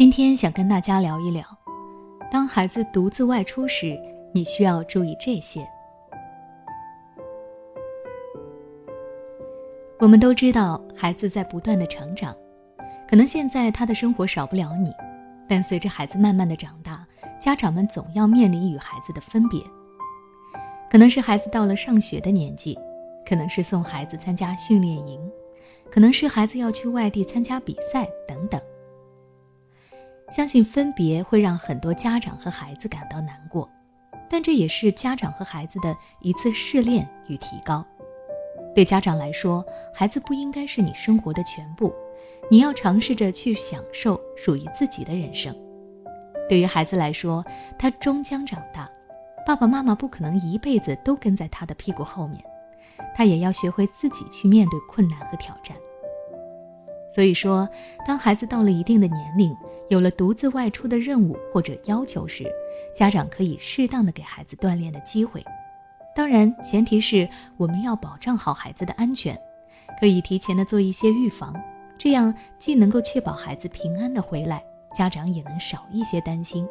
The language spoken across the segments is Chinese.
今天想跟大家聊一聊，当孩子独自外出时，你需要注意这些。我们都知道，孩子在不断的成长，可能现在他的生活少不了你，但随着孩子慢慢的长大，家长们总要面临与孩子的分别。可能是孩子到了上学的年纪，可能是送孩子参加训练营，可能是孩子要去外地参加比赛等等。相信分别会让很多家长和孩子感到难过，但这也是家长和孩子的一次试炼与提高。对家长来说，孩子不应该是你生活的全部，你要尝试着去享受属于自己的人生。对于孩子来说，他终将长大，爸爸妈妈不可能一辈子都跟在他的屁股后面，他也要学会自己去面对困难和挑战。所以说，当孩子到了一定的年龄，有了独自外出的任务或者要求时，家长可以适当的给孩子锻炼的机会。当然，前提是我们要保障好孩子的安全，可以提前的做一些预防，这样既能够确保孩子平安的回来，家长也能少一些担心。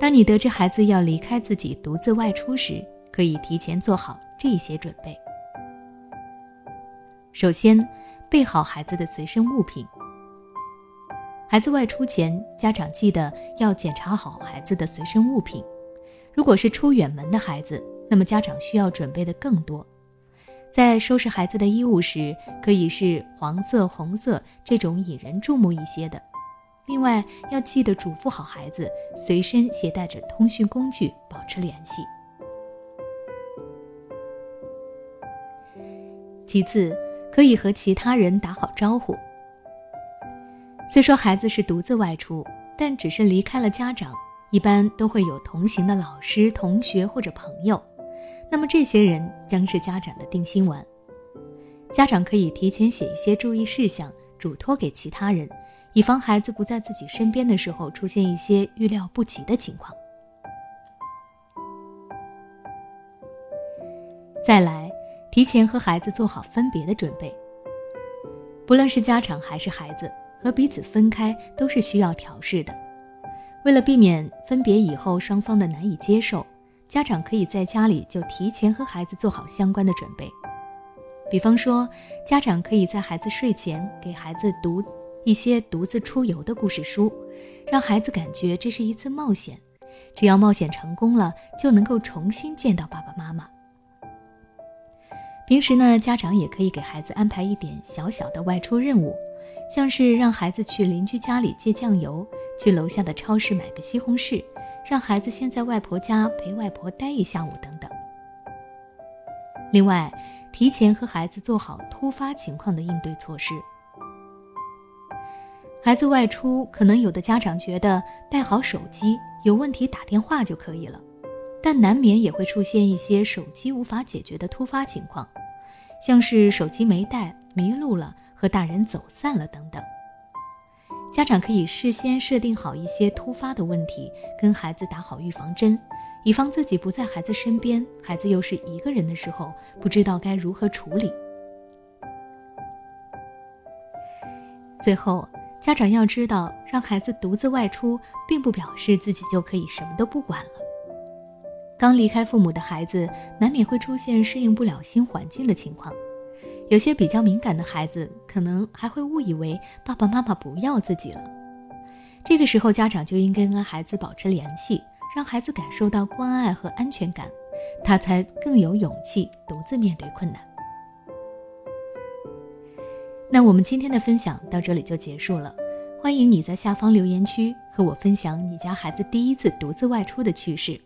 当你得知孩子要离开自己独自外出时，可以提前做好这些准备。首先。备好孩子的随身物品。孩子外出前，家长记得要检查好孩子的随身物品。如果是出远门的孩子，那么家长需要准备的更多。在收拾孩子的衣物时，可以是黄色、红色这种引人注目一些的。另外，要记得嘱咐好孩子随身携带着通讯工具，保持联系。其次。可以和其他人打好招呼。虽说孩子是独自外出，但只是离开了家长，一般都会有同行的老师、同学或者朋友。那么这些人将是家长的定心丸。家长可以提前写一些注意事项，嘱托给其他人，以防孩子不在自己身边的时候出现一些预料不及的情况。再来。提前和孩子做好分别的准备。不论是家长还是孩子，和彼此分开都是需要调试的。为了避免分别以后双方的难以接受，家长可以在家里就提前和孩子做好相关的准备。比方说，家长可以在孩子睡前给孩子读一些独自出游的故事书，让孩子感觉这是一次冒险，只要冒险成功了，就能够重新见到爸爸妈妈。平时呢，家长也可以给孩子安排一点小小的外出任务，像是让孩子去邻居家里借酱油，去楼下的超市买个西红柿，让孩子先在外婆家陪外婆待一下午等等。另外，提前和孩子做好突发情况的应对措施。孩子外出，可能有的家长觉得带好手机，有问题打电话就可以了，但难免也会出现一些手机无法解决的突发情况。像是手机没带、迷路了、和大人走散了等等，家长可以事先设定好一些突发的问题，跟孩子打好预防针，以防自己不在孩子身边，孩子又是一个人的时候，不知道该如何处理。最后，家长要知道，让孩子独自外出，并不表示自己就可以什么都不管了。刚离开父母的孩子，难免会出现适应不了新环境的情况。有些比较敏感的孩子，可能还会误以为爸爸妈妈不要自己了。这个时候，家长就应该跟孩子保持联系，让孩子感受到关爱和安全感，他才更有勇气独自面对困难。那我们今天的分享到这里就结束了。欢迎你在下方留言区和我分享你家孩子第一次独自外出的趣事。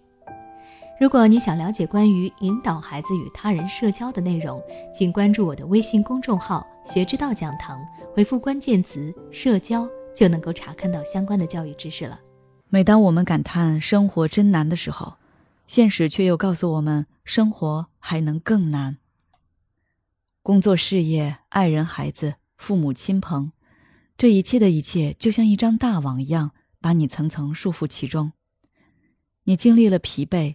如果你想了解关于引导孩子与他人社交的内容，请关注我的微信公众号“学之道讲堂”，回复关键词“社交”就能够查看到相关的教育知识了。每当我们感叹生活真难的时候，现实却又告诉我们，生活还能更难。工作、事业、爱人、孩子、父母亲朋，这一切的一切，就像一张大网一样，把你层层束缚其中。你经历了疲惫。